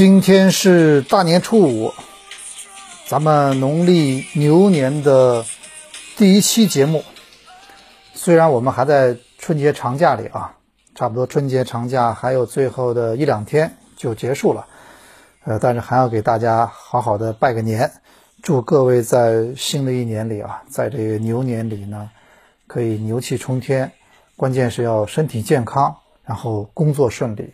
今天是大年初五，咱们农历牛年的第一期节目。虽然我们还在春节长假里啊，差不多春节长假还有最后的一两天就结束了，呃，但是还要给大家好好的拜个年，祝各位在新的一年里啊，在这个牛年里呢，可以牛气冲天，关键是要身体健康，然后工作顺利。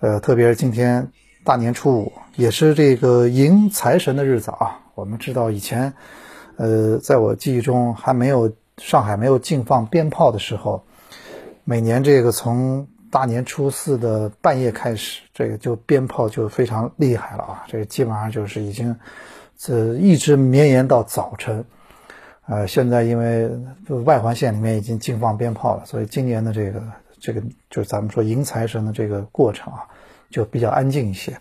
呃，特别是今天大年初五，也是这个迎财神的日子啊。我们知道以前，呃，在我记忆中还没有上海没有禁放鞭炮的时候，每年这个从大年初四的半夜开始，这个就鞭炮就非常厉害了啊。这个基本上就是已经，这一直绵延到早晨。呃，现在因为外环线里面已经禁放鞭炮了，所以今年的这个这个就是咱们说迎财神的这个过程啊，就比较安静一些。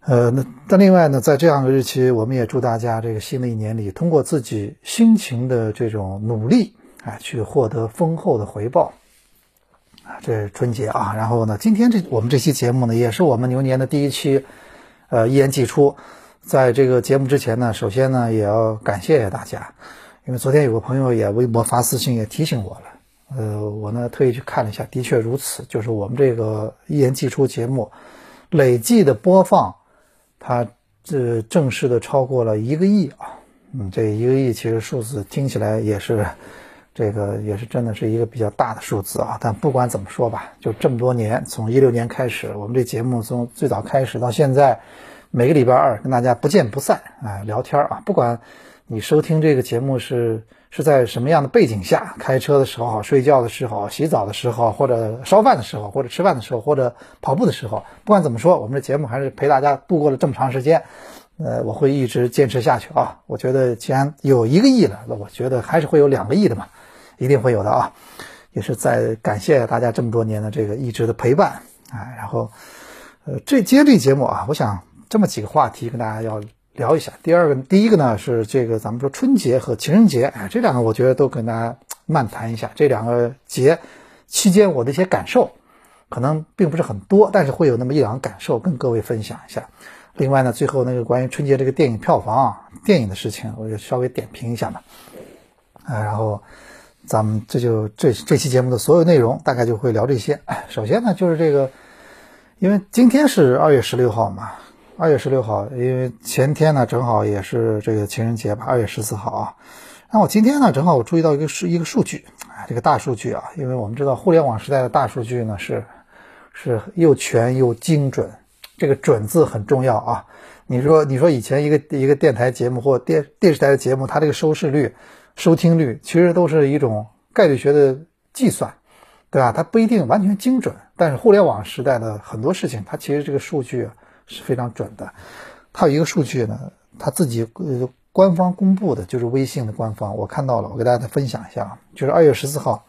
呃，那但另外呢，在这样的日期，我们也祝大家这个新的一年里，通过自己辛勤的这种努力，哎，去获得丰厚的回报。啊，这是春节啊。然后呢，今天这我们这期节目呢，也是我们牛年的第一期，呃，一言既出。在这个节目之前呢，首先呢，也要感谢大家，因为昨天有个朋友也微博发私信也提醒我了。呃，我呢特意去看了一下，的确如此，就是我们这个一言既出节目累计的播放，它这正式的超过了一个亿啊。嗯，这一个亿其实数字听起来也是，这个也是真的是一个比较大的数字啊。但不管怎么说吧，就这么多年，从一六年开始，我们这节目从最早开始到现在，每个礼拜二跟大家不见不散啊，聊天啊，不管你收听这个节目是是在什么样的背景下，开车的时候、睡觉的时候、洗澡的时候，或者烧饭的时候，或者吃饭的时候，或者跑步的时候，不管怎么说，我们的节目还是陪大家度过了这么长时间。呃，我会一直坚持下去啊！我觉得既然有一个亿了，那我觉得还是会有两个亿的嘛，一定会有的啊！也是在感谢大家这么多年的这个一直的陪伴啊。然后，呃，这接这节目啊，我想这么几个话题跟大家要聊一下。第二个，第一个呢是这个咱们说春节和情人节，哎，这两个我觉得都跟大家漫谈一下这两个节期间我的一些感受，可能并不是很多，但是会有那么一两个感受跟各位分享一下。另外呢，最后那个关于春节这个电影票房啊，电影的事情，我就稍微点评一下嘛。啊，然后咱们这就这这期节目的所有内容大概就会聊这些。首先呢，就是这个，因为今天是二月十六号嘛，二月十六号，因为前天呢正好也是这个情人节吧，二月十四号啊。然后我今天呢正好我注意到一个数一个数据，啊，这个大数据啊，因为我们知道互联网时代的大数据呢是是又全又精准。这个“准”字很重要啊！你说，你说以前一个一个电台节目或电电视台的节目，它这个收视率、收听率其实都是一种概率学的计算，对吧？它不一定完全精准，但是互联网时代的很多事情，它其实这个数据是非常准的。它有一个数据呢，它自己呃官方公布的，就是微信的官方，我看到了，我给大家分享一下啊，就是二月十四号，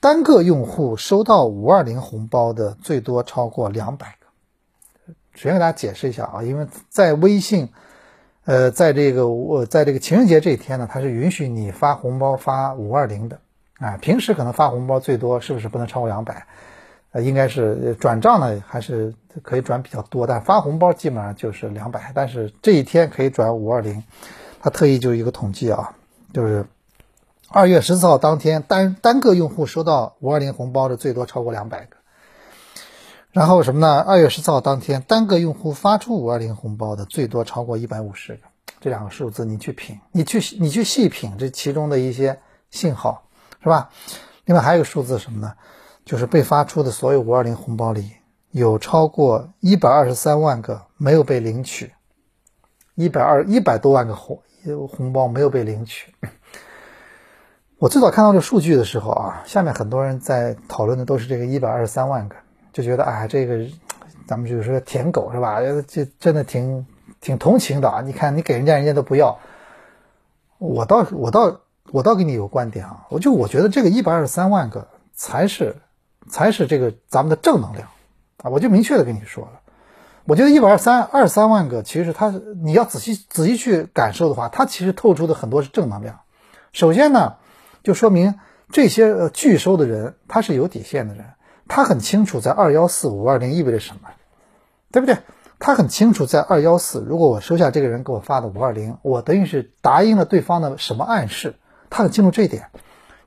单个用户收到五二零红包的最多超过两百个。首先给大家解释一下啊，因为在微信，呃，在这个我在这个情人节这一天呢，它是允许你发红包发五二零的，啊，平时可能发红包最多是不是不能超过两百？应该是转账呢还是可以转比较多，但发红包基本上就是两百，但是这一天可以转五二零，它特意就一个统计啊，就是二月十四号当天单单个用户收到五二零红包的最多超过两百个。然后什么呢？二月十四号当天，单个用户发出五二零红包的最多超过一百五十个，这两个数字，你去品，你去你去细品这其中的一些信号，是吧？另外还有数字什么呢？就是被发出的所有五二零红包里，有超过一百二十三万个没有被领取，一百二一百多万个红红包没有被领取。我最早看到这数据的时候啊，下面很多人在讨论的都是这个一百二十三万个，就觉得哎，这个咱们就是说舔狗是吧？这真的挺挺同情的啊！你看你给人家，人家都不要。我倒我倒我倒跟你有观点啊，我就我觉得这个一百二十三万个才是才是这个咱们的正能量啊！我就明确的跟你说了，我觉得一百二三二三万个，其实它你要仔细仔细去感受的话，它其实透出的很多是正能量。首先呢。就说明这些呃拒收的人他是有底线的人，他很清楚在二幺四五二零意味着什么，对不对？他很清楚在二幺四，如果我收下这个人给我发的五二零，我等于是答应了对方的什么暗示？他很清楚这一点，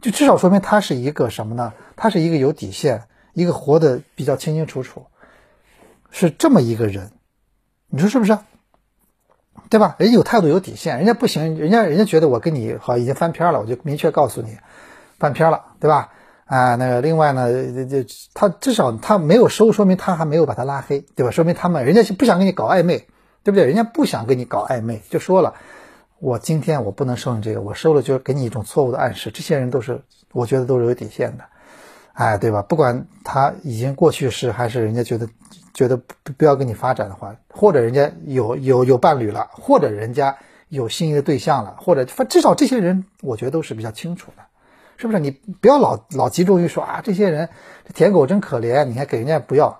就至少说明他是一个什么呢？他是一个有底线，一个活得比较清清楚楚，是这么一个人，你说是不是？对吧？人有态度有底线，人家不行，人家人家觉得我跟你好已经翻篇了，我就明确告诉你，翻篇了，对吧？啊，那个另外呢，这这他至少他没有收，说明他还没有把他拉黑，对吧？说明他们人家是不想跟你搞暧昧，对不对？人家不想跟你搞暧昧，就说了，我今天我不能收你这个，我收了就给你一种错误的暗示。这些人都是我觉得都是有底线的，哎，对吧？不管他已经过去式还是人家觉得。觉得不不要跟你发展的话，或者人家有有有伴侣了，或者人家有心仪的对象了，或者至少这些人，我觉得都是比较清楚的，是不是？你不要老老集中于说啊，这些人舔狗真可怜，你还给人家不要，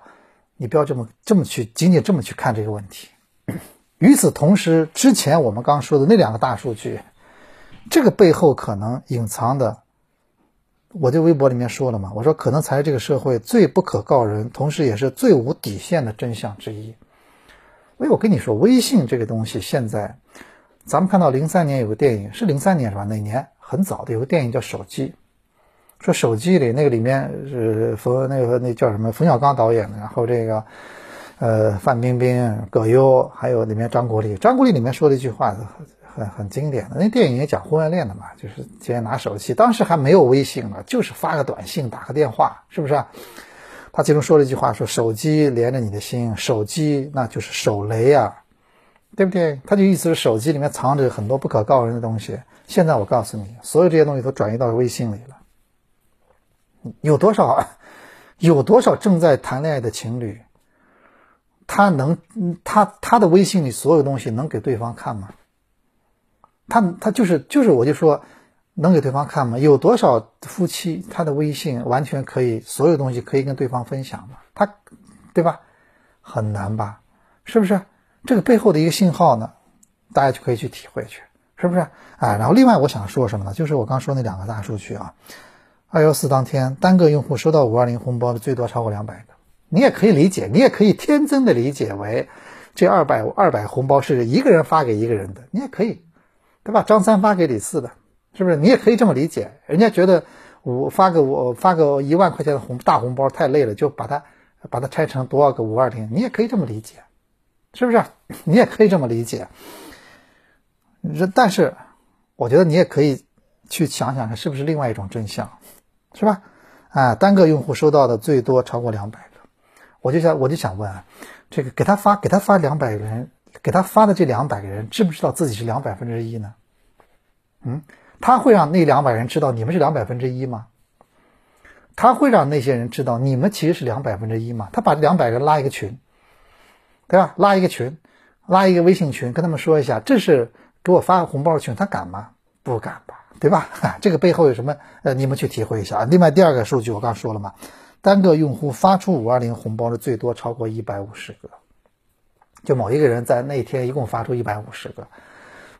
你不要这么这么去仅仅这么去看这个问题。与此同时，之前我们刚说的那两个大数据，这个背后可能隐藏的。我在微博里面说了嘛，我说可能才是这个社会最不可告人，同时也是最无底线的真相之一。所以我跟你说，微信这个东西现在，咱们看到零三年有个电影，是零三年是吧？哪年？很早的有个电影叫《手机》，说手机里那个里面是冯那个那叫什么？冯小刚导演的，然后这个呃范冰冰、葛优，还有里面张国立，张国立里面说的一句话。很很经典的，那电影也讲婚外恋的嘛，就是天天拿手机，当时还没有微信呢，就是发个短信，打个电话，是不是？啊他其中说了一句话，说手机连着你的心，手机那就是手雷啊，对不对？他就意思是手机里面藏着很多不可告人的东西。现在我告诉你，所有这些东西都转移到微信里了。有多少有多少正在谈恋爱的情侣，他能他他的微信里所有东西能给对方看吗？他他就是就是，我就说，能给对方看吗？有多少夫妻他的微信完全可以，所有东西可以跟对方分享吗？他，对吧？很难吧？是不是？这个背后的一个信号呢？大家就可以去体会去，是不是？啊，然后另外我想说什么呢？就是我刚说那两个大数据啊，二幺四当天单个用户收到五二零红包的最多超过两百个，你也可以理解，你也可以天真的理解为这二百二百红包是一个人发给一个人的，你也可以。对吧？张三发给李四的，是不是？你也可以这么理解。人家觉得我发个我发个一万块钱的红大红包太累了，就把它把它拆成多少个五二零，你也可以这么理解，是不是？你也可以这么理解。但是，我觉得你也可以去想想看，是不是另外一种真相，是吧？啊，单个用户收到的最多超过两百，我就想我就想问啊，这个给他发给他发两百个人。给他发的这两百个人知不知道自己是两百分之一呢？嗯，他会让那两百人知道你们是两百分之一吗？他会让那些人知道你们其实是两百分之一吗？他把两百人拉一个群，对吧？拉一个群，拉一个微信群，跟他们说一下，这是给我发个红包群，他敢吗？不敢吧，对吧？这个背后有什么？呃，你们去体会一下啊。另外第二个数据我刚说了嘛，单个用户发出五二零红包的最多超过一百五十个。就某一个人在那天一共发出一百五十个，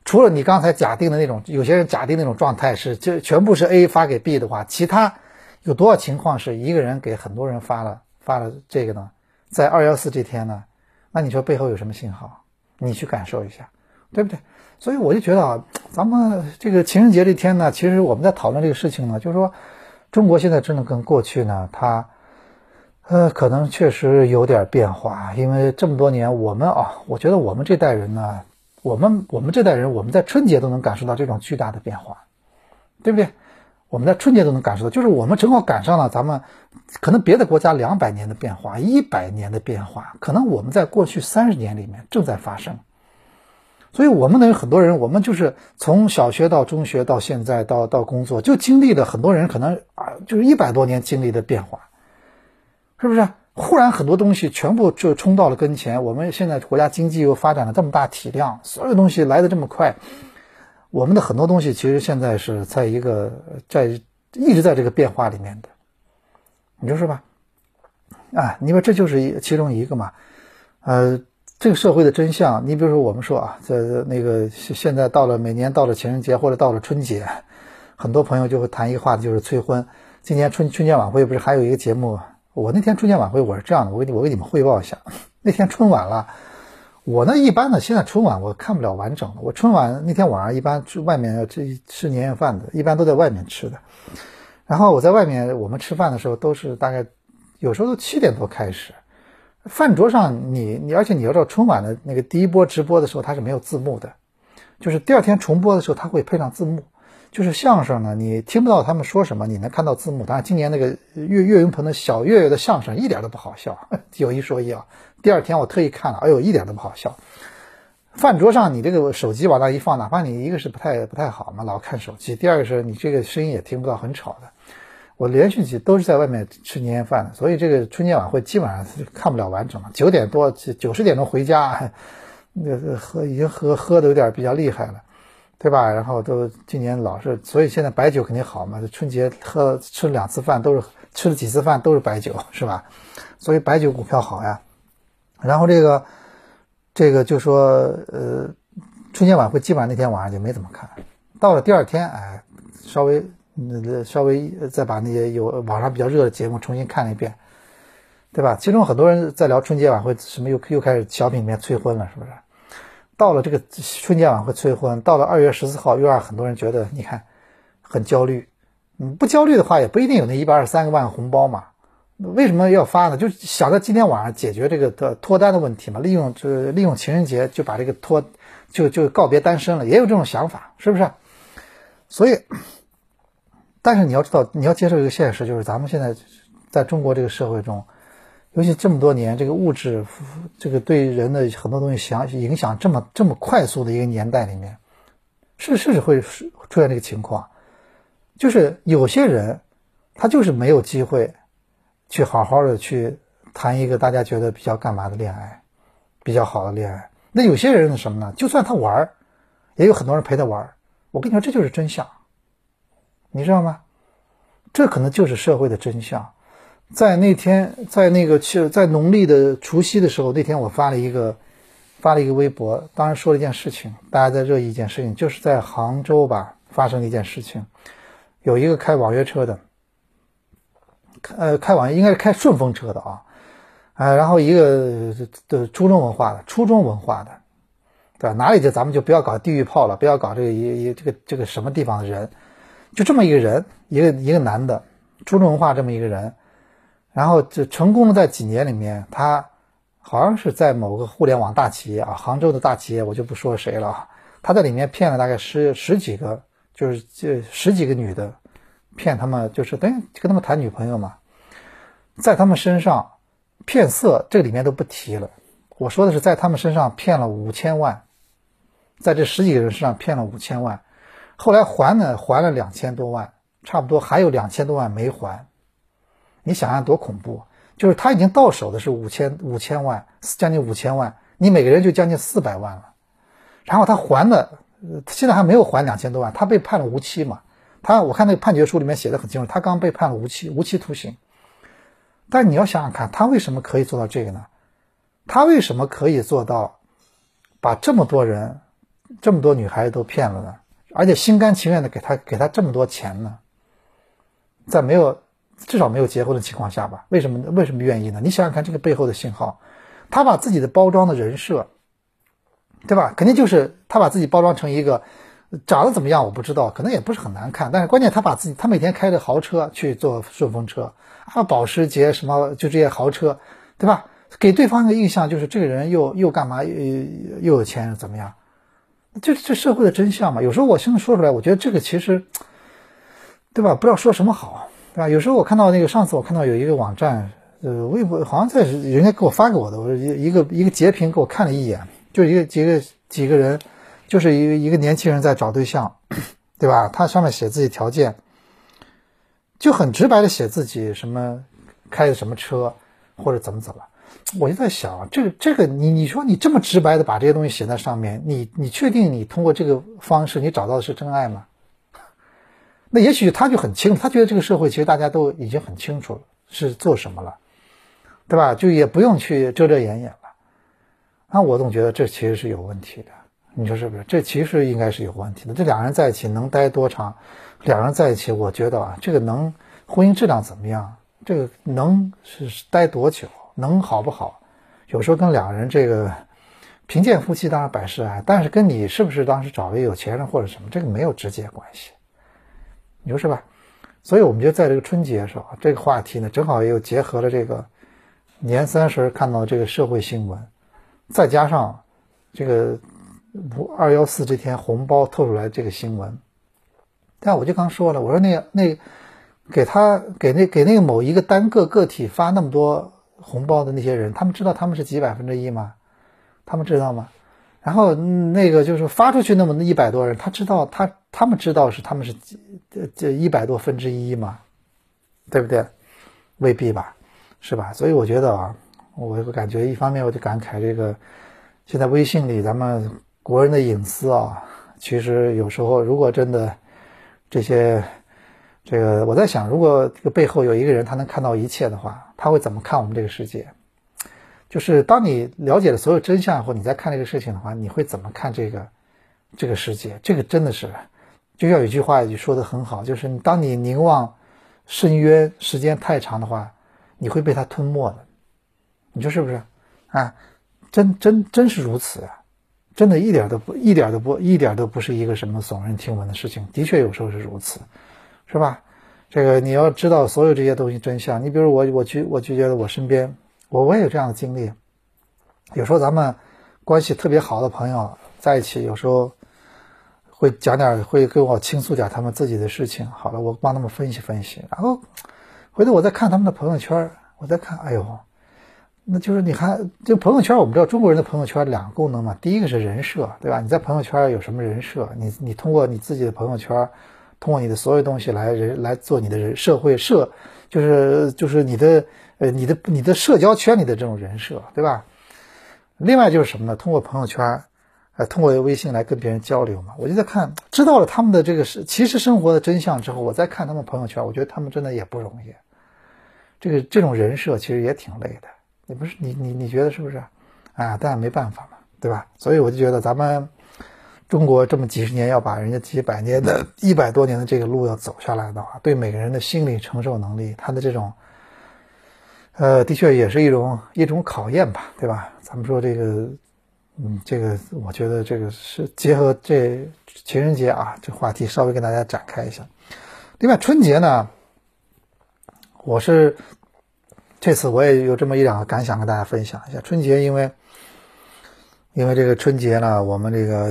除了你刚才假定的那种，有些人假定那种状态是，就全部是 A 发给 B 的话，其他有多少情况是一个人给很多人发了发了这个呢？在二幺四这天呢？那你说背后有什么信号？你去感受一下，对不对？所以我就觉得啊，咱们这个情人节这天呢，其实我们在讨论这个事情呢，就是说中国现在真的跟过去呢，它。呃，可能确实有点变化，因为这么多年，我们啊，我觉得我们这代人呢，我们我们这代人，我们在春节都能感受到这种巨大的变化，对不对？我们在春节都能感受到，就是我们正好赶上了咱们可能别的国家两百年的变化，一百年的变化，可能我们在过去三十年里面正在发生。所以，我们的很多人，我们就是从小学到中学到现在到到工作，就经历了很多人可能啊，就是一百多年经历的变化，是不是？忽然很多东西全部就冲到了跟前。我们现在国家经济又发展了这么大体量，所有东西来的这么快，我们的很多东西其实现在是在一个在一直在这个变化里面的，你说是吧？啊，你说这就是一其中一个嘛？呃。这个社会的真相，你比如说，我们说啊，在那个现在到了每年到了情人节或者到了春节，很多朋友就会谈一个话题，就是催婚。今年春春节晚会不是还有一个节目？我那天春节晚会我是这样的，我给你我给你们汇报一下。那天春晚了，我呢一般呢，现在春晚我看不了完整的。我春晚那天晚上一般去外面吃吃年夜饭的，一般都在外面吃的。然后我在外面，我们吃饭的时候都是大概有时候都七点多开始。饭桌上，你你，而且你要知道，春晚的那个第一波直播的时候，它是没有字幕的，就是第二天重播的时候，它会配上字幕。就是相声呢，你听不到他们说什么，你能看到字幕。当然，今年那个岳岳云鹏的小岳岳的相声一点都不好笑，有一说一啊。第二天我特意看了，哎呦，一点都不好笑。饭桌上，你这个手机往那一放，哪怕你一个是不太不太好嘛，老看手机；第二个是你这个声音也听不到，很吵的。我连续几都是在外面吃年夜饭的，所以这个春节晚会基本上是看不了完整了。九点多九十点钟回家，那个喝已经喝喝的有点比较厉害了，对吧？然后都今年老是，所以现在白酒肯定好嘛。春节喝吃了两次饭，都是吃了几次饭都是白酒，是吧？所以白酒股票好呀。然后这个这个就说呃，春节晚会基本上那天晚上就没怎么看，到了第二天哎，稍微。那那稍微再把那些有网上比较热的节目重新看了一遍，对吧？其中很多人在聊春节晚会，什么又又开始小品里面催婚了，是不是？到了这个春节晚会催婚，到了二月十四号又让很多人觉得，你看很焦虑。嗯，不焦虑的话，也不一定有那一百二十三个万红包嘛。为什么要发呢？就想着今天晚上解决这个的脱单的问题嘛，利用这利用情人节就把这个脱就就告别单身了，也有这种想法，是不是？所以。但是你要知道，你要接受一个现实，就是咱们现在在中国这个社会中，尤其这么多年，这个物质这个对人的很多东西想影响这么这么快速的一个年代里面，是是会出现这个情况，就是有些人他就是没有机会去好好的去谈一个大家觉得比较干嘛的恋爱，比较好的恋爱。那有些人是什么呢？就算他玩儿，也有很多人陪他玩儿。我跟你说，这就是真相。你知道吗？这可能就是社会的真相。在那天，在那个去在农历的除夕的时候，那天我发了一个发了一个微博，当时说了一件事情，大家在热议一件事情，就是在杭州吧发生了一件事情，有一个开网约车的，呃，开网应该是开顺风车的啊，呃，然后一个的初中文化的，初中文化的，对吧？哪里就咱们就不要搞地域炮了，不要搞这个一一这个这个什么地方的人。就这么一个人，一个一个男的，初中文化这么一个人，然后就成功的在几年里面，他好像是在某个互联网大企业啊，杭州的大企业，我就不说谁了。他在里面骗了大概十十几个，就是这十几个女的，骗他们就是等于跟他们谈女朋友嘛，在他们身上骗色，这里面都不提了。我说的是在他们身上骗了五千万，在这十几个人身上骗了五千万。后来还呢，还了两千多万，差不多还有两千多万没还。你想想多恐怖！就是他已经到手的是五千五千万，将近五千万，你每个人就将近四百万了。然后他还的，现在还没有还两千多万，他被判了无期嘛？他我看那个判决书里面写的很清楚，他刚被判了无期，无期徒刑。但你要想想看，他为什么可以做到这个呢？他为什么可以做到把这么多人、这么多女孩子都骗了呢？而且心甘情愿的给他给他这么多钱呢，在没有至少没有结婚的情况下吧？为什么为什么愿意呢？你想想看这个背后的信号，他把自己的包装的人设，对吧？肯定就是他把自己包装成一个长得怎么样我不知道，可能也不是很难看，但是关键他把自己他每天开着豪车去坐顺风车啊，保时捷什么就这些豪车，对吧？给对方一个印象就是这个人又又干嘛又又有钱怎么样？这这社会的真相嘛。有时候我现在说出来，我觉得这个其实，对吧？不知道说什么好，对吧？有时候我看到那个，上次我看到有一个网站，呃，微博好像在人家给我发给我的，我一一个一个截屏给我看了一眼，就一个几个几个人，就是一个一个年轻人在找对象，对吧？他上面写自己条件，就很直白的写自己什么开的什么车或者怎么怎么。我就在想，这个这个你你说你这么直白的把这些东西写在上面，你你确定你通过这个方式你找到的是真爱吗？那也许他就很清楚，他觉得这个社会其实大家都已经很清楚了是做什么了，对吧？就也不用去遮遮掩掩了。那我总觉得这其实是有问题的，你说是不是？这其实应该是有问题的。这两人在一起能待多长？两人在一起，我觉得啊，这个能婚姻质量怎么样？这个能是待多久？能好不好？有时候跟两人这个贫贱夫妻当然百事哀，但是跟你是不是当时找了一个有钱人或者什么，这个没有直接关系，你说是吧？所以我们就在这个春节的时候，这个话题呢，正好又结合了这个年三十看到这个社会新闻，再加上这个五二幺四这天红包透出来这个新闻，但我就刚说了，我说那那给他给那给那个某一个单个个体发那么多。红包的那些人，他们知道他们是几百分之一吗？他们知道吗？然后那个就是发出去那么一百多人，他知道他他们知道是他们是几这一百多分之一吗？对不对？未必吧，是吧？所以我觉得啊，我我感觉一方面我就感慨这个，现在微信里咱们国人的隐私啊，其实有时候如果真的这些。这个我在想，如果这个背后有一个人，他能看到一切的话，他会怎么看我们这个世界？就是当你了解了所有真相以后，你再看这个事情的话，你会怎么看这个这个世界？这个真的是，就像有一句话也说的很好，就是当你凝望深渊时间太长的话，你会被它吞没的。你说是不是？啊，真真真是如此啊！真的一点都不一点都不一点都不是一个什么耸人听闻的事情，的确有时候是如此。是吧？这个你要知道所有这些东西真相。你比如我，我就我就觉得我身边，我我也有这样的经历。有时候咱们关系特别好的朋友在一起，有时候会讲点，会跟我倾诉点他们自己的事情。好了，我帮他们分析分析。然后回头我再看他们的朋友圈，我再看，哎呦，那就是你看，就朋友圈，我们知道中国人的朋友圈两个功能嘛。第一个是人设，对吧？你在朋友圈有什么人设？你你通过你自己的朋友圈。通过你的所有东西来人来做你的人社会社，就是就是你的呃你的你的社交圈里的这种人设，对吧？另外就是什么呢？通过朋友圈，呃，通过微信来跟别人交流嘛。我就在看，知道了他们的这个是其实生活的真相之后，我再看他们朋友圈，我觉得他们真的也不容易。这个这种人设其实也挺累的，你不是你你你觉得是不是？啊，但没办法嘛，对吧？所以我就觉得咱们。中国这么几十年要把人家几百年的一百多年的这个路要走下来的话，对每个人的心理承受能力，他的这种，呃，的确也是一种一种考验吧，对吧？咱们说这个，嗯，这个我觉得这个是结合这情人节啊，这话题稍微跟大家展开一下。另外春节呢，我是这次我也有这么一两个感想跟大家分享一下。春节因为。因为这个春节呢，我们这个，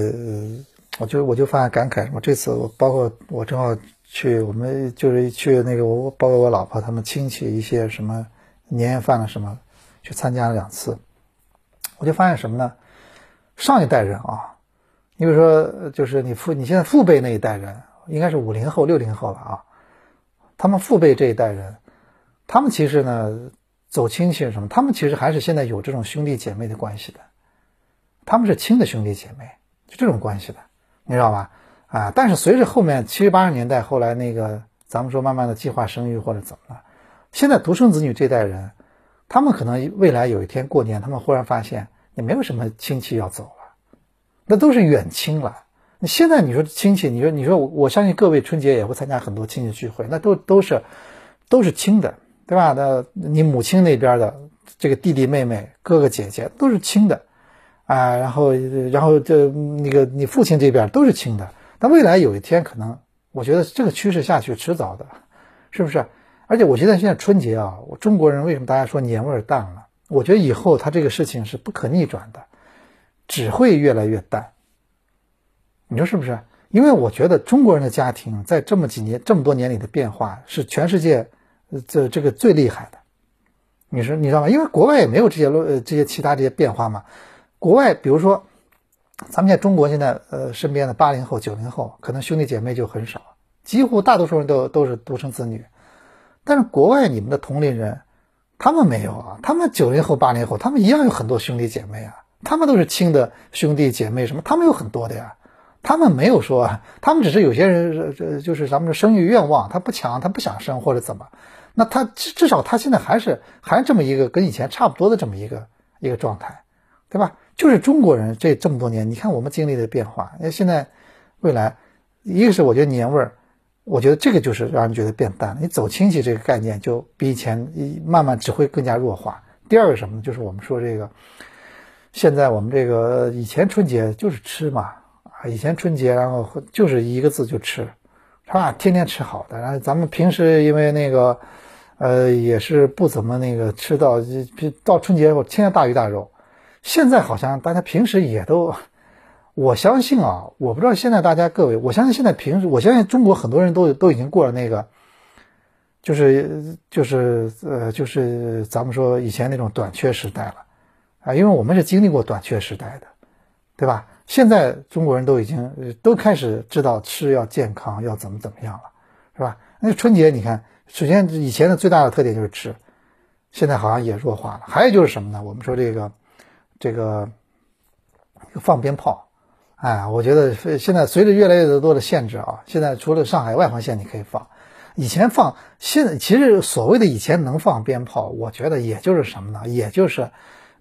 我就我就发现感慨什么？这次我包括我正好去，我们就是去那个我包括我老婆他们亲戚一些什么年夜饭了什么，去参加了两次，我就发现什么呢？上一代人啊，你比如说就是你父你现在父辈那一代人，应该是五零后六零后了啊，他们父辈这一代人，他们其实呢走亲戚什么，他们其实还是现在有这种兄弟姐妹的关系的。他们是亲的兄弟姐妹，就这种关系的，你知道吧？啊，但是随着后面七八十年代，后来那个咱们说慢慢的计划生育或者怎么了，现在独生子女这代人，他们可能未来有一天过年，他们忽然发现也没有什么亲戚要走了，那都是远亲了。你现在你说亲戚，你说你说我我相信各位春节也会参加很多亲戚聚会，那都都是都是亲的，对吧？那你母亲那边的这个弟弟妹妹、哥哥姐姐都是亲的。啊，然后，然后这那个你父亲这边都是亲的，但未来有一天可能，我觉得这个趋势下去迟早的，是不是？而且我觉得现在春节啊，我中国人为什么大家说年味儿淡了？我觉得以后他这个事情是不可逆转的，只会越来越淡。你说是不是？因为我觉得中国人的家庭在这么几年、这么多年里的变化是全世界这这个最厉害的。你说你知道吗？因为国外也没有这些呃这些其他这些变化嘛。国外比如说，咱们在中国现在呃身边的八零后、九零后，可能兄弟姐妹就很少，几乎大多数人都都是独生子女。但是国外你们的同龄人，他们没有啊，他们九零后、八零后，他们一样有很多兄弟姐妹啊，他们都是亲的兄弟姐妹什么，他们有很多的呀。他们没有说，他们只是有些人这就是咱们的生育愿望，他不强，他不想生或者怎么。那他至至少他现在还是还是这么一个跟以前差不多的这么一个一个状态，对吧？就是中国人这这么多年，你看我们经历的变化，那现在未来，一个是我觉得年味儿，我觉得这个就是让人觉得变淡了。你走亲戚这个概念就比以前慢慢只会更加弱化。第二个什么呢？就是我们说这个，现在我们这个以前春节就是吃嘛。啊，以前春节，然后就是一个字就吃，是吧？天天吃好的。然后咱们平时因为那个，呃，也是不怎么那个吃到，到春节后天天大鱼大肉。现在好像大家平时也都，我相信啊，我不知道现在大家各位，我相信现在平时，我相信中国很多人都都已经过了那个，就是就是呃就是咱们说以前那种短缺时代了啊，因为我们是经历过短缺时代的，对吧？现在中国人都已经都开始知道吃要健康，要怎么怎么样了，是吧？那春节你看，首先以前的最大的特点就是吃，现在好像也弱化了。还有就是什么呢？我们说这个这个放鞭炮，哎，我觉得现在随着越来越多的限制啊，现在除了上海外环线你可以放，以前放，现在其实所谓的以前能放鞭炮，我觉得也就是什么呢？也就是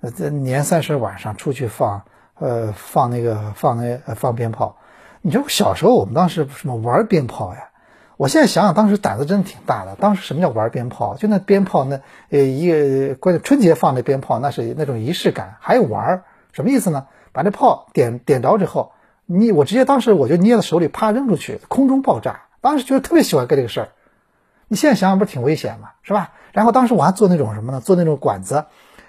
呃年三十晚上出去放。呃，放那个放那放鞭炮，你知道小时候我们当时什么玩鞭炮呀？我现在想想，当时胆子真的挺大的。当时什么叫玩鞭炮？就那鞭炮，那呃一个关键春节放那鞭炮，那是那种仪式感，还有玩，什么意思呢？把这炮点点着之后，你我直接当时我就捏在手里，啪扔出去，空中爆炸。当时觉得特别喜欢干这个事儿。你现在想想，不是挺危险吗？是吧？然后当时我还做那种什么呢？做那种管子。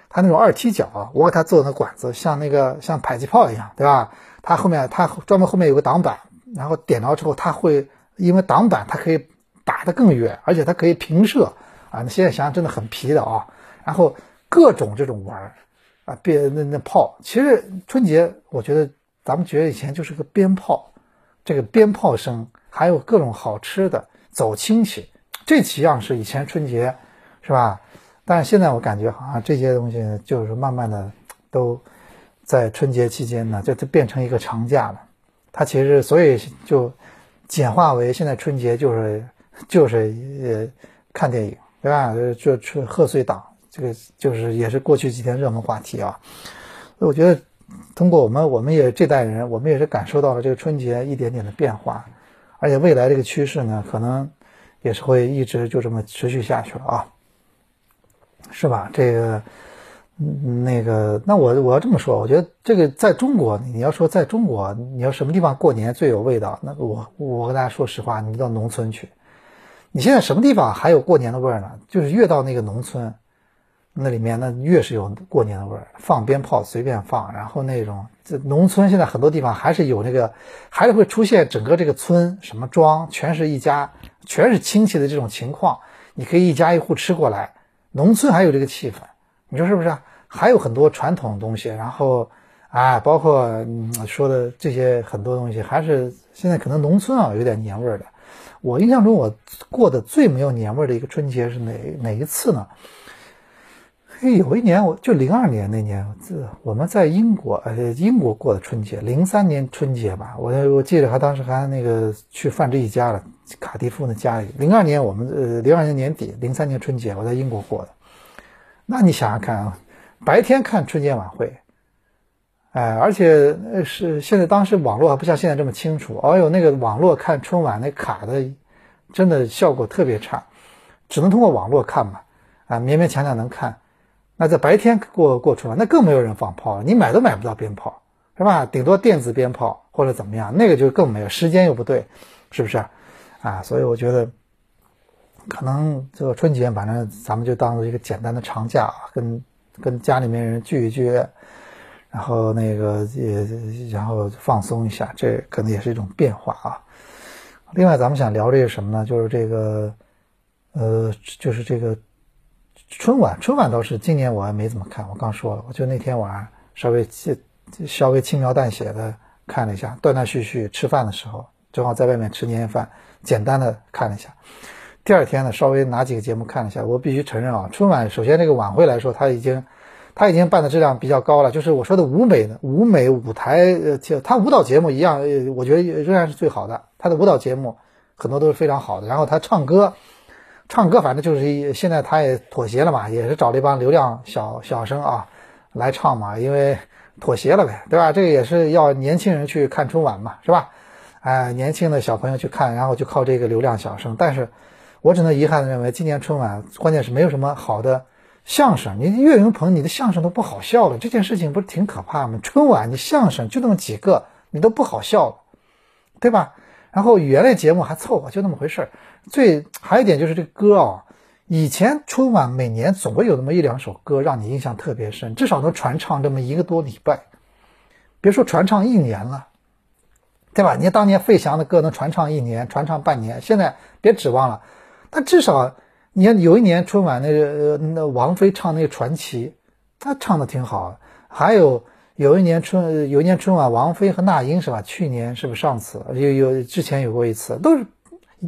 它那种二踢脚，我给它做的那管子，像那个像迫击炮一样，对吧？它后面它专门后面有个挡板，然后点着之后，它会因为挡板它可以打得更远，而且它可以平射啊。那现在想想真的很皮的啊。然后各种这种玩儿啊，鞭那那炮，其实春节我觉得咱们觉得以前就是个鞭炮，这个鞭炮声，还有各种好吃的，走亲戚，这几样是以前春节，是吧？但是现在我感觉好像这些东西就是慢慢的都在春节期间呢，就就变成一个长假了。它其实所以就简化为现在春节就是 就是呃看电影对吧？就就贺岁档，这个就是也是过去几天热门话题啊。我觉得通过我们我们也这代人，我们也是感受到了这个春节一点点的变化，而且未来这个趋势呢，可能也是会一直就这么持续下去了啊。是吧？这个，那个，那我我要这么说，我觉得这个在中国，你要说在中国，你要什么地方过年最有味道？那我我跟大家说实话，你到农村去，你现在什么地方还有过年的味儿呢？就是越到那个农村，那里面那越是有过年的味儿，放鞭炮随便放，然后那种这农村现在很多地方还是有那个，还是会出现整个这个村什么庄全是一家，全是亲戚的这种情况，你可以一家一户吃过来。农村还有这个气氛，你说是不是？还有很多传统东西，然后，啊，包括说的这些很多东西，还是现在可能农村啊有点年味儿的。我印象中，我过的最没有年味儿的一个春节是哪哪一次呢？嘿，有一年，我就零二年那年，这我们在英国，呃，英国过的春节，零三年春节吧，我我记得还当时还那个去范志毅家了，卡迪夫那家里。零二年我们呃，零二年年底，零三年春节我在英国过的。那你想想看啊，白天看春节晚会，哎，而且是现在当时网络还不像现在这么清楚，哦呦，那个网络看春晚那卡的，真的效果特别差，只能通过网络看嘛，啊，勉勉强强能看。那在白天过过春晚，那更没有人放炮，你买都买不到鞭炮，是吧？顶多电子鞭炮或者怎么样，那个就更没有，时间又不对，是不是？啊，所以我觉得，可能这个春节，反正咱们就当做一个简单的长假，跟跟家里面人聚一聚，然后那个也然后放松一下，这可能也是一种变化啊。另外，咱们想聊这个什么呢？就是这个，呃，就是这个春晚。春晚倒是今年我还没怎么看，我刚说了，我就那天晚上稍微稍微轻描淡写的看了一下，断断续续吃饭的时候，正好在外面吃年夜饭，简单的看了一下。第二天呢，稍微拿几个节目看了一下，我必须承认啊，春晚首先这个晚会来说，它已经。他已经办的质量比较高了，就是我说的舞美的舞美舞台，呃，他舞蹈节目一样，呃，我觉得仍然是最好的。他的舞蹈节目很多都是非常好的，然后他唱歌，唱歌反正就是现在他也妥协了嘛，也是找了一帮流量小小生啊来唱嘛，因为妥协了呗，对吧？这个也是要年轻人去看春晚嘛，是吧？哎，年轻的小朋友去看，然后就靠这个流量小生。但是我只能遗憾的认为，今年春晚关键是没有什么好的。相声，你岳云鹏，你的相声都不好笑了，这件事情不是挺可怕吗？春晚你相声就那么几个，你都不好笑了，对吧？然后语言类节目还凑合，就那么回事儿。最还有一点就是这歌啊，以前春晚每年总会有那么一两首歌让你印象特别深，至少能传唱这么一个多礼拜，别说传唱一年了，对吧？你当年费翔的歌能传唱一年，传唱半年，现在别指望了，但至少。你看有一年春晚那个那王菲唱那个传奇，她唱的挺好。还有有一年春有一年春晚王菲和那英是吧？去年是不是上次有有之前有过一次，都是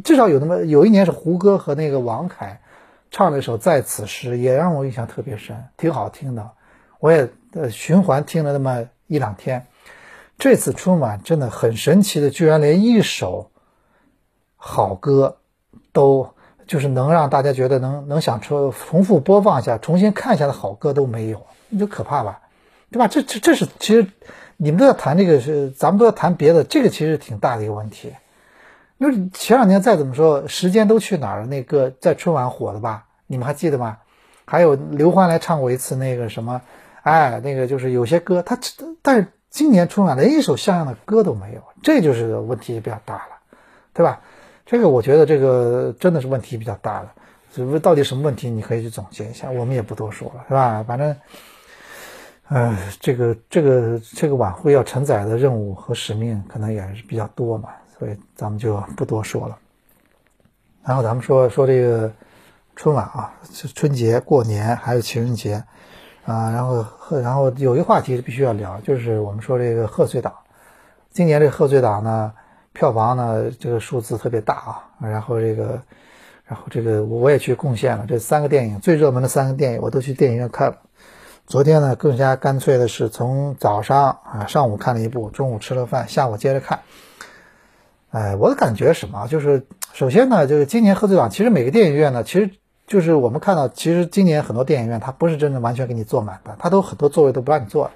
至少有那么有一年是胡歌和那个王凯唱了一首在此时，也让我印象特别深，挺好听的。我也呃循环听了那么一两天。这次春晚真的很神奇的，居然连一首好歌都。就是能让大家觉得能能想出重复播放一下、重新看一下的好歌都没有，你就可怕吧，对吧？这这这是其实你们都在谈这个是，咱们都在谈别的，这个其实挺大的一个问题。因为前两年再怎么说，时间都去哪儿了？那个在春晚火的吧？你们还记得吗？还有刘欢来唱过一次那个什么，哎，那个就是有些歌他，但是今年春晚连一首像样的歌都没有，这就是问题比较大了，对吧？这个我觉得这个真的是问题比较大的，只不过到底什么问题，你可以去总结一下，我们也不多说了，是吧？反正，呃，这个这个这个晚会要承载的任务和使命可能也是比较多嘛，所以咱们就不多说了。然后咱们说说这个春晚啊，春节过年还有情人节啊，然后然后有一个话题是必须要聊，就是我们说这个贺岁档，今年这贺岁档呢。票房呢，这个数字特别大啊，然后这个，然后这个我也去贡献了这三个电影最热门的三个电影，我都去电影院看了。昨天呢，更加干脆的是从早上啊上午看了一部，中午吃了饭，下午接着看。哎，我的感觉什么？就是首先呢，就是今年贺岁档，其实每个电影院呢，其实就是我们看到，其实今年很多电影院它不是真的完全给你坐满的，它都很多座位都不让你坐。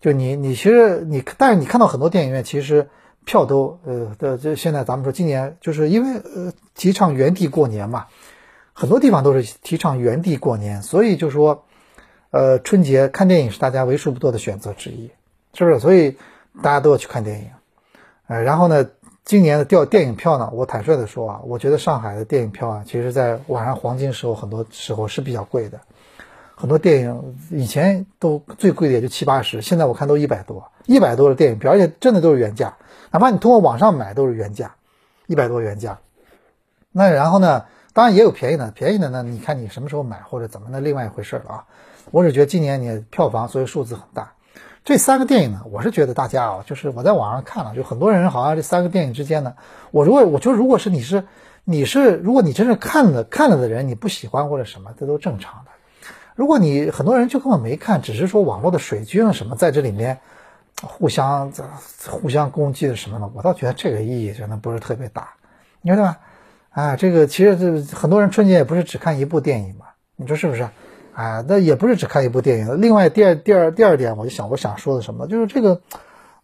就你你其实你，但是你看到很多电影院其实。票都呃的这现在咱们说今年就是因为呃提倡原地过年嘛，很多地方都是提倡原地过年，所以就说呃春节看电影是大家为数不多的选择之一，是不是？所以大家都要去看电影，呃，然后呢，今年的调电影票呢，我坦率的说啊，我觉得上海的电影票啊，其实在晚上黄金时候很多时候是比较贵的。很多电影以前都最贵的也就七八十，现在我看都一百多，一百多的电影票，而且真的都是原价，哪怕你通过网上买都是原价，一百多原价。那然后呢，当然也有便宜的，便宜的呢，你看你什么时候买或者怎么的，另外一回事了啊。我只觉得今年你票房所以数字很大。这三个电影呢，我是觉得大家啊，就是我在网上看了，就很多人好像这三个电影之间呢，我如果我就如果是你是你是如果你真是看了看了的人，你不喜欢或者什么，这都正常的。如果你很多人就根本没看，只是说网络的水军啊什么在这里面互相互相攻击的什么的，我倒觉得这个意义真的不是特别大，你说对吧？啊，这个其实这很多人春节也不是只看一部电影嘛，你说是不是？啊，那也不是只看一部电影。另外，第二第二第二点，我就想我想说的什么，就是这个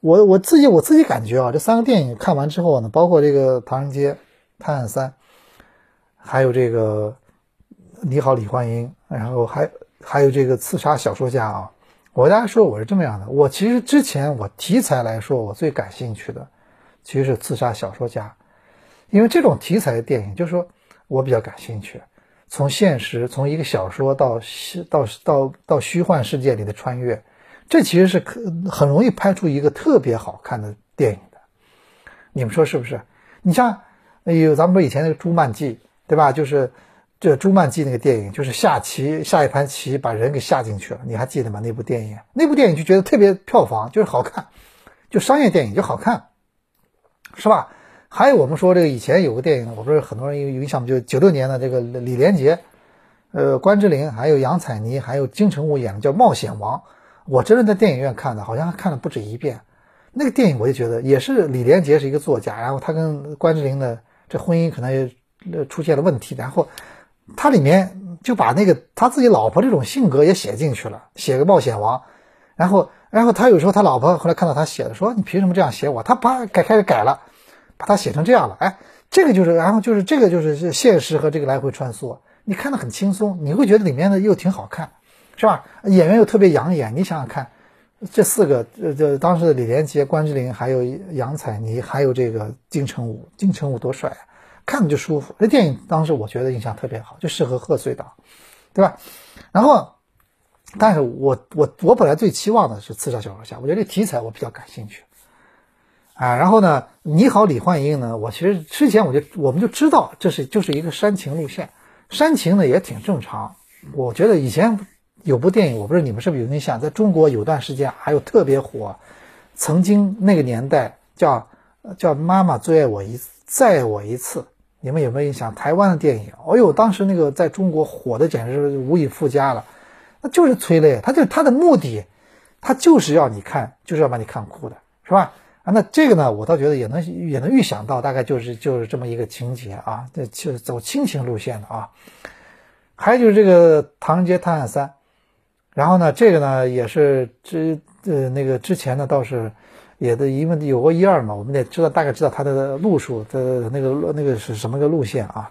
我我自己我自己感觉啊，这三个电影看完之后呢，包括这个《唐人街探案三》，还有这个《你好，李焕英》，然后还。还有这个刺杀小说家啊，我跟大家说，我是这么样的。我其实之前我题材来说，我最感兴趣的其实是刺杀小说家，因为这种题材的电影，就是说我比较感兴趣。从现实，从一个小说到到到到虚幻世界里的穿越，这其实是可很容易拍出一个特别好看的电影的。你们说是不是？你像，哎呦，咱们说以前那个《朱曼记》，对吧？就是这《朱曼记》那个电影，就是下棋下一盘棋把人给下进去了，你还记得吗？那部电影，那部电影就觉得特别票房，就是好看，就商业电影就好看，是吧？还有我们说这个以前有个电影，我不是很多人有印象，就九六年的这个李连杰。呃，关之琳还有杨采妮还有金城武演的叫《冒险王》，我真的在电影院看的，好像看了不止一遍。那个电影我就觉得也是李连杰是一个作家，然后他跟关之琳的这婚姻可能也出现了问题，然后他里面就把那个他自己老婆这种性格也写进去了，写个冒险王，然后然后他有时候他老婆后来看到他写的说你凭什么这样写我？他把改开始改了，把他写成这样了，哎，这个就是然后就是这个就是现实和这个来回穿梭。你看的很轻松，你会觉得里面的又挺好看，是吧？演员又特别养眼。你想想看，这四个，呃，这当时的李连杰、关之琳，还有杨采妮，还有这个金城武，金城武多帅啊，看着就舒服。这电影当时我觉得印象特别好，就适合贺岁档，对吧？然后，但是我我我本来最期望的是《刺杀小说家》，我觉得这题材我比较感兴趣，啊，然后呢，《你好，李焕英》呢，我其实之前我就我们就知道这是就是一个煽情路线。煽情呢也挺正常，我觉得以前有部电影，我不知道你们是不是有印象，在中国有段时间还有特别火，曾经那个年代叫叫妈妈最爱我一再爱我一次，你们有没有印象？台湾的电影，哎呦，当时那个在中国火的简直是无以复加了，那就是催泪，他就他的目的，他就是要你看，就是要把你看哭的，是吧？啊，那这个呢，我倒觉得也能也能预想到，大概就是就是这么一个情节啊，这就是走亲情路线的啊。还有就是这个《唐人街探案三》，然后呢，这个呢也是之呃那个之前呢倒是也的因为有过一二嘛，我们得知道大概知道他的路数的那个那个是什么个路线啊。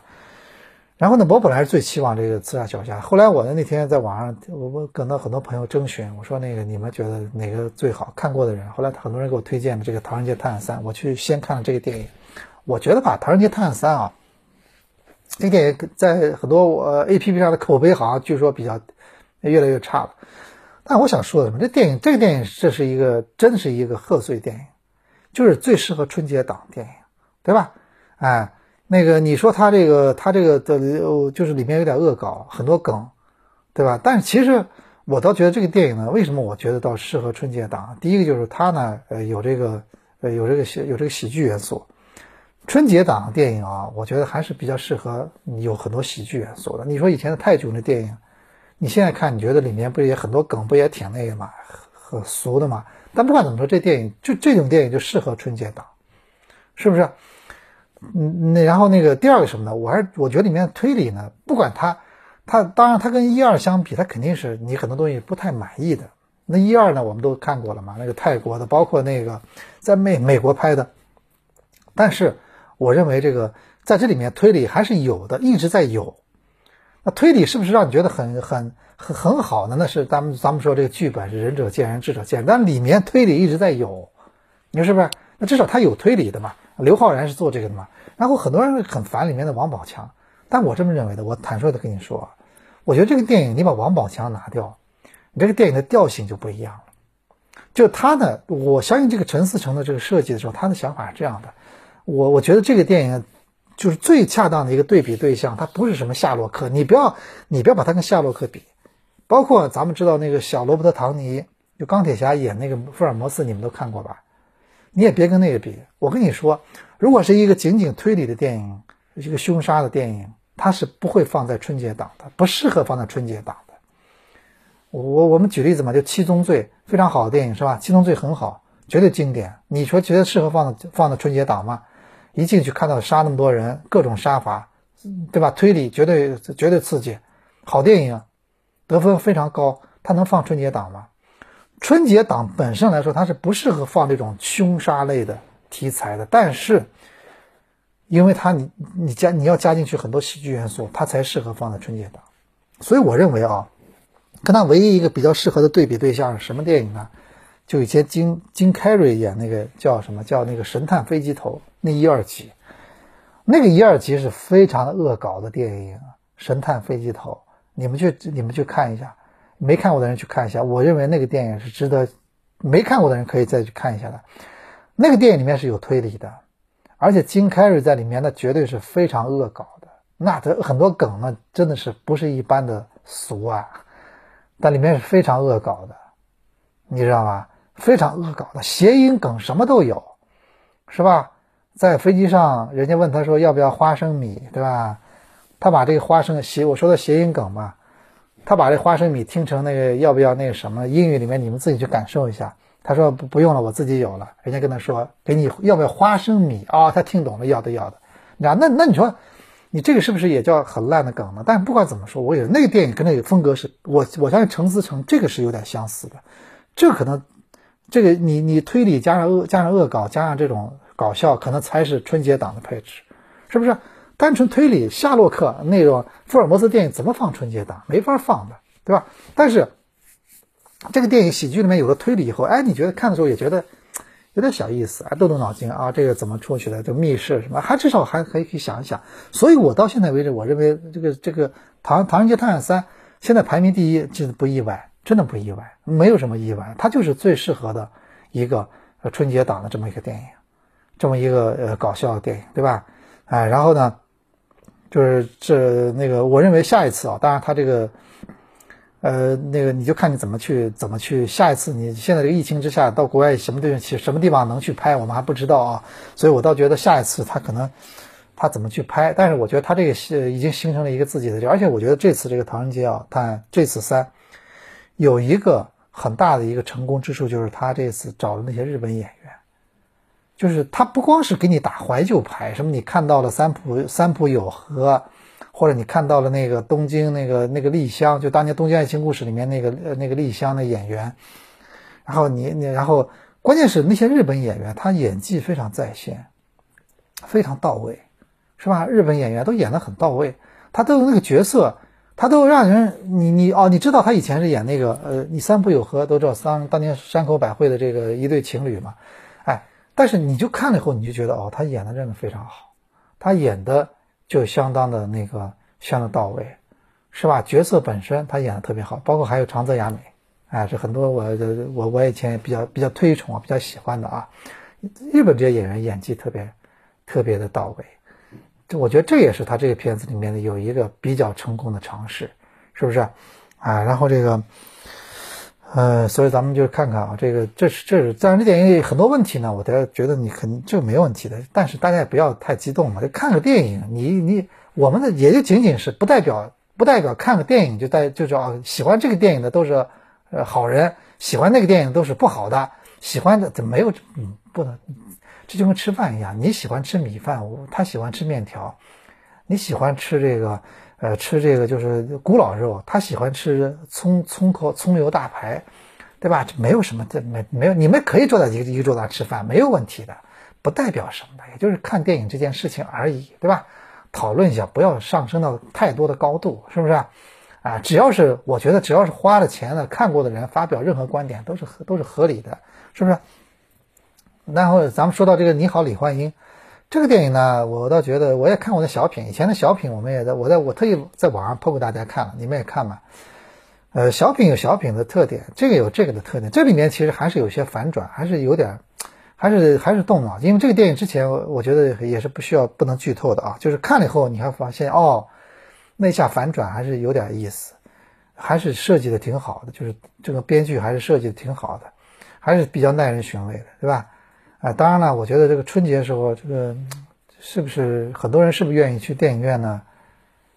然后呢，我本来是最期望这个《刺杀小侠》，后来我呢那天在网上，我我跟到很多朋友征询，我说那个你们觉得哪个最好看过的人？后来很多人给我推荐了这个《唐人街探案三》，我去先看了这个电影。我觉得吧，《唐人街探案三》啊，这个电影在很多我 A P P 上的口碑好像据说比较越来越差了。但我想说的什么？这电影这个电影这是一个真是一个贺岁电影，就是最适合春节档电影，对吧？哎。那个你说他这个他这个的就是里面有点恶搞，很多梗，对吧？但是其实我倒觉得这个电影呢，为什么我觉得倒适合春节档？第一个就是它呢，呃，有这个呃有这个喜有这个喜剧元素。春节档电影啊，我觉得还是比较适合有很多喜剧元素的。你说以前的泰囧的电影，你现在看，你觉得里面不也很多梗，不也挺那个嘛，很俗的嘛？但不管怎么说，这电影就这种电影就适合春节档，是不是？嗯，那然后那个第二个什么呢？我还是我觉得里面推理呢，不管它，它当然它跟一二相比，它肯定是你很多东西不太满意的。那一二呢，我们都看过了嘛，那个泰国的，包括那个在美美国拍的。但是我认为这个在这里面推理还是有的，一直在有。那推理是不是让你觉得很很很很好呢？那是咱们咱们说这个剧本是仁者见仁，智者见智，但里面推理一直在有，你说是不是？那至少他有推理的嘛。刘昊然是做这个的嘛？然后很多人很烦里面的王宝强，但我这么认为的。我坦率的跟你说，我觉得这个电影你把王宝强拿掉，你这个电影的调性就不一样了。就他呢，我相信这个陈思诚的这个设计的时候，他的想法是这样的。我我觉得这个电影就是最恰当的一个对比对象，它不是什么夏洛克，你不要你不要把它跟夏洛克比。包括咱们知道那个小罗伯特·唐尼，就钢铁侠演那个福尔摩斯，你们都看过吧？你也别跟那个比，我跟你说，如果是一个仅仅推理的电影，一个凶杀的电影，它是不会放在春节档的，不适合放在春节档的。我我们举例子嘛，就《七宗罪》，非常好的电影是吧？《七宗罪》很好，绝对经典。你说觉得适合放放在春节档吗？一进去看到杀那么多人，各种杀法，对吧？推理绝对绝对刺激，好电影，得分非常高，它能放春节档吗？春节档本身来说，它是不适合放这种凶杀类的题材的。但是，因为它你你加你要加进去很多喜剧元素，它才适合放在春节档。所以我认为啊，跟它唯一一个比较适合的对比对象是什么电影呢？就以前金金凯瑞演那个叫什么叫那个神探飞机头那一二集，那个一二集是非常恶搞的电影。神探飞机头，你们去你们去看一下。没看过的人去看一下，我认为那个电影是值得，没看过的人可以再去看一下的。那个电影里面是有推理的，而且金凯瑞在里面那绝对是非常恶搞的，那这很多梗呢真的是不是一般的俗啊，但里面是非常恶搞的，你知道吗？非常恶搞的谐音梗什么都有，是吧？在飞机上，人家问他说要不要花生米，对吧？他把这个花生谐我说的谐音梗嘛，他把这花生米听成那个要不要那个什么英语里面你们自己去感受一下。他说不不用了，我自己有了。人家跟他说给你要不要花生米啊？他听懂了，要的要的。那那那你说你这个是不是也叫很烂的梗呢？但不管怎么说，我也那个电影跟那个风格是我我相信陈思诚这个是有点相似的。这可能这个你你推理加上恶加上恶搞加上这种搞笑，可能才是春节档的配置，是不是？单纯推理夏洛克那种福尔摩斯电影怎么放春节档？没法放的，对吧？但是这个电影喜剧里面有了推理以后，哎，你觉得看的时候也觉得有点小意思啊，动动脑筋啊，这个怎么出去的？这密室什么？还至少还可以可以想一想。所以我到现在为止，我认为这个这个《唐唐人街探案三》现在排名第一，这不意外，真的不意外，没有什么意外，它就是最适合的一个春节档的这么一个电影，这么一个呃搞笑的电影，对吧？哎，然后呢？就是这那个，我认为下一次啊，当然他这个，呃，那个你就看你怎么去怎么去。下一次你现在这个疫情之下，到国外什么地方去，什么地方能去拍，我们还不知道啊。所以我倒觉得下一次他可能他怎么去拍，但是我觉得他这个是已经形成了一个自己的，而且我觉得这次这个唐人街啊，他这次三有一个很大的一个成功之处，就是他这次找的那些日本演员。就是他不光是给你打怀旧牌，什么你看到了三浦三浦友和，或者你看到了那个东京那个那个丽香，就当年《东京爱情故事》里面那个那个丽香的演员，然后你你然后关键是那些日本演员他演技非常在线，非常到位，是吧？日本演员都演得很到位，他都有那个角色，他都让人你你哦你知道他以前是演那个呃你三浦友和都知道当当年山口百惠的这个一对情侣嘛。但是你就看了以后，你就觉得哦，他演的真的非常好，他演的就相当的那个相当到位，是吧？角色本身他演的特别好，包括还有长泽雅美，哎，这很多我我我以前比较比较推崇啊，比较喜欢的啊。日本这些演员演技特别特别的到位，这我觉得这也是他这个片子里面的有一个比较成功的尝试，是不是？啊，然后这个。呃，所以咱们就看看啊，这个这是这是自然这电影很多问题呢，我都觉得你肯定这没问题的。但是大家也不要太激动嘛，就看个电影，你你我们的也就仅仅是不代表不代表看个电影就带就叫喜欢这个电影的都是呃好人，喜欢那个电影都是不好的，喜欢的怎么没有嗯不能，这就跟吃饭一样，你喜欢吃米饭，他喜欢吃面条，你喜欢吃这个。呃，吃这个就是古老肉，他喜欢吃葱葱口葱油大排，对吧？没有什么，这没没有，你们可以坐在一个一个桌子上吃饭，没有问题的，不代表什么的，也就是看电影这件事情而已，对吧？讨论一下，不要上升到太多的高度，是不是？啊，只要是我觉得，只要是花了钱的看过的人发表任何观点，都是都是合理的，是不是？然后咱们说到这个，你好，李焕英。这个电影呢，我倒觉得我也看过的小品，以前的小品我们也在我在我特意在网上抛给大家看了，你们也看嘛。呃，小品有小品的特点，这个有这个的特点，这里面其实还是有些反转，还是有点，还是还是动脑。因为这个电影之前我觉得也是不需要不能剧透的啊，就是看了以后你还发现哦，那下反转还是有点意思，还是设计的挺好的，就是这个编剧还是设计的挺好的，还是比较耐人寻味的，对吧？啊，当然了，我觉得这个春节时候，这个是不是很多人是不是愿意去电影院呢？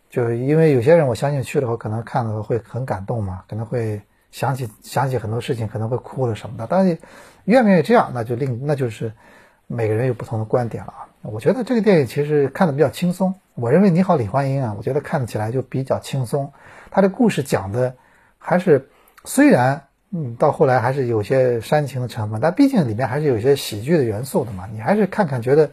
就是因为有些人，我相信去了后可能看了会很感动嘛，可能会想起想起很多事情，可能会哭了什么的。但是愿不愿意这样，那就另那就是每个人有不同的观点了啊。我觉得这个电影其实看的比较轻松。我认为《你好，李焕英》啊，我觉得看起来就比较轻松。他的故事讲的还是虽然。嗯，到后来还是有些煽情的成分，但毕竟里面还是有些喜剧的元素的嘛。你还是看看，觉得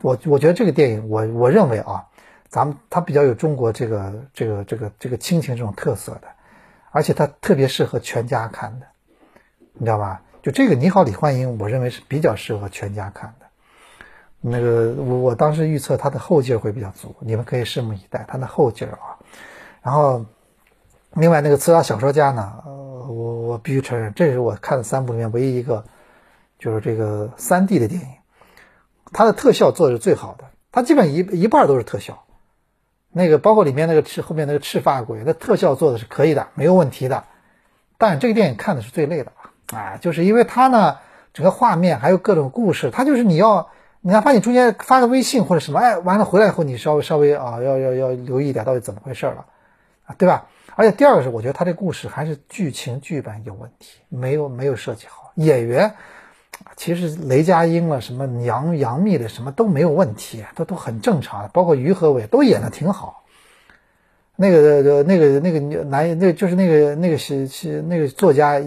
我我觉得这个电影，我我认为啊，咱们它比较有中国这个这个这个这个亲情这种特色的，而且它特别适合全家看的，你知道吧？就这个《你好，李焕英》，我认为是比较适合全家看的。那个我我当时预测它的后劲会比较足，你们可以拭目以待它的后劲啊。然后。另外那个《刺杀小说家》呢，呃，我我必须承认，这是我看的三部里面唯一一个就是这个三 D 的电影，它的特效做的是最好的，它基本一一半都是特效。那个包括里面那个赤后面那个赤发鬼，那特效做的是可以的，没有问题的。但这个电影看的是最累的啊，就是因为它呢，整个画面还有各种故事，它就是你要，你哪怕你中间发个微信或者什么，哎，完了回来以后你稍微稍微啊，要要要留意一点到底怎么回事了，啊，对吧？而且第二个是，我觉得他这故事还是剧情剧本有问题，没有没有设计好。演员其实雷佳音了，什么杨杨幂的什么都没有问题，都都很正常，包括于和伟都演的挺好。那个那个那个男，那就是那个那个是是那个作家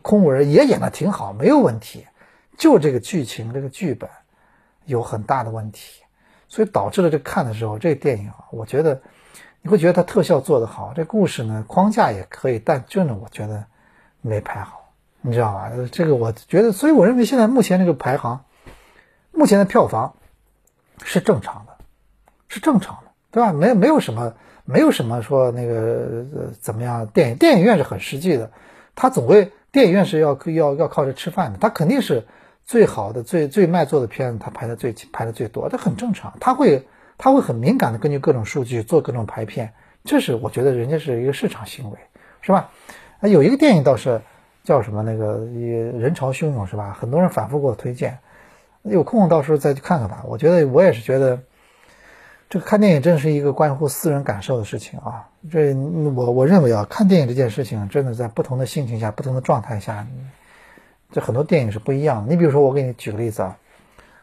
空文也演的挺好，没有问题。就这个剧情这个剧本有很大的问题，所以导致了这看的时候，这电影啊，我觉得。你会觉得它特效做得好，这故事呢框架也可以，但真的我觉得没拍好，你知道吧？这个我觉得，所以我认为现在目前这个排行，目前的票房是正常的，是正常的，对吧？没没有什么，没有什么说那个怎么样？电影电影院是很实际的，它总归电影院是要要要靠着吃饭的，它肯定是最好的、最最卖座的片子，它排的最排的最多，这很正常，它会。他会很敏感的根据各种数据做各种排片，这是我觉得人家是一个市场行为，是吧？啊，有一个电影倒是叫什么那个人潮汹涌，是吧？很多人反复给我推荐，有空到时候再去看看吧。我觉得我也是觉得，这个看电影真是一个关乎私人感受的事情啊。这我我认为啊，看电影这件事情真的在不同的心情下、不同的状态下，这很多电影是不一样的。你比如说，我给你举个例子啊。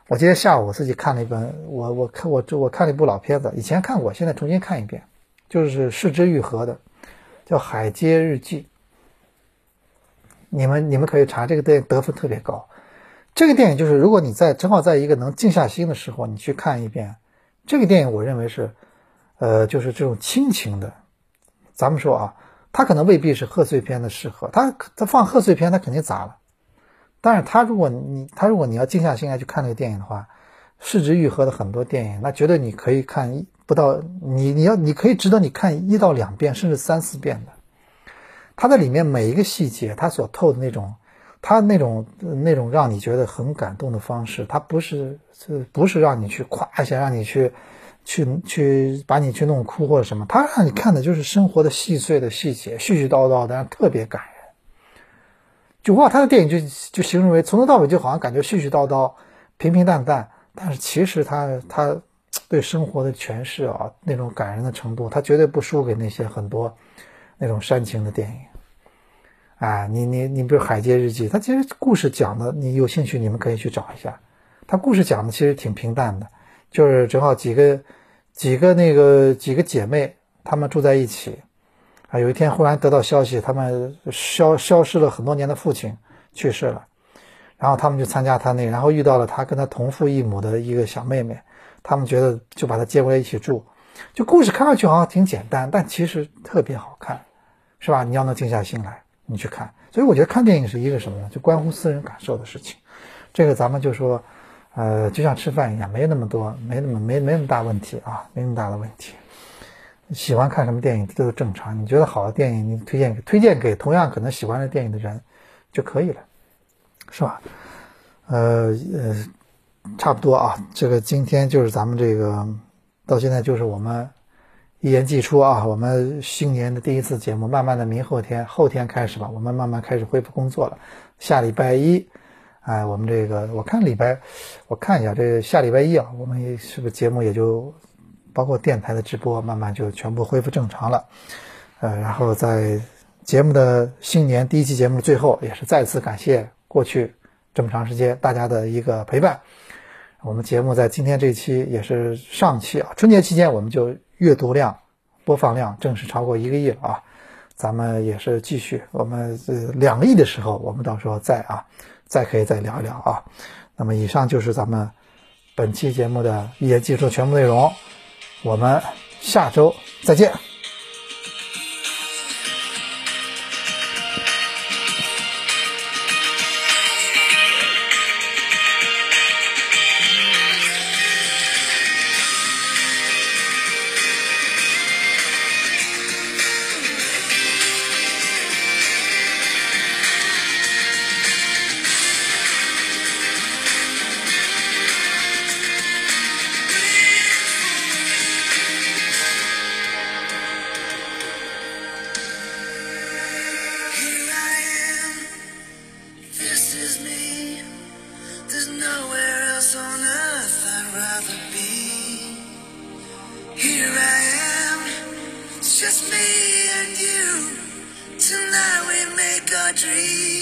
我今天下午我自己看了一本，我我看我这我看了一部老片子，以前看过，现在重新看一遍，就是市之愈合的，叫《海街日记》。你们你们可以查这个电影得分特别高。这个电影就是如果你在正好在一个能静下心的时候，你去看一遍这个电影，我认为是，呃，就是这种亲情的。咱们说啊，它可能未必是贺岁片的适合，它它放贺岁片，它肯定砸了。但是他如果你他如果你要静下心来去看那个电影的话，市值愈合的很多电影，那绝对你可以看一不到你你要你可以值得你看一到两遍甚至三四遍的。他在里面每一个细节，他所透的那种，他那种那种让你觉得很感动的方式，他不是是不是让你去夸一下，让你去去去把你去弄哭或者什么，他让你看的就是生活的细碎的细节，絮絮叨叨的，特别感人。就我他的电影就就形容为从头到尾就好像感觉絮絮叨叨、平平淡淡，但是其实他他对生活的诠释啊，那种感人的程度，他绝对不输给那些很多那种煽情的电影。啊，你你你比如《海街日记》，它其实故事讲的，你有兴趣你们可以去找一下。它故事讲的其实挺平淡的，就是正好几个几个那个几个姐妹，她们住在一起。啊，有一天忽然得到消息，他们消消失了很多年的父亲去世了，然后他们就参加他那，然后遇到了他跟他同父异母的一个小妹妹，他们觉得就把他接过来一起住，就故事看上去好像挺简单，但其实特别好看，是吧？你要能静下心来，你去看。所以我觉得看电影是一个什么呢？就关乎私人感受的事情。这个咱们就说，呃，就像吃饭一样，没那么多，没那么没没那么大问题啊，没那么大的问题。喜欢看什么电影都正常。你觉得好的电影，你推荐给推荐给同样可能喜欢的电影的人就可以了，是吧？呃呃，差不多啊。这个今天就是咱们这个到现在就是我们一言既出啊，我们新年的第一次节目，慢慢的明后天后天开始吧，我们慢慢开始恢复工作了。下礼拜一，哎，我们这个我看礼拜，我看一下这下礼拜一啊，我们是不是节目也就。包括电台的直播，慢慢就全部恢复正常了。呃，然后在节目的新年第一期节目的最后，也是再次感谢过去这么长时间大家的一个陪伴。我们节目在今天这期也是上期啊，春节期间我们就阅读量、播放量正式超过一个亿了啊。咱们也是继续，我们呃两个亿的时候，我们到时候再啊，再可以再聊一聊啊。那么以上就是咱们本期节目的一些技术全部内容。我们下周再见。just me and you. Tonight we make our dreams.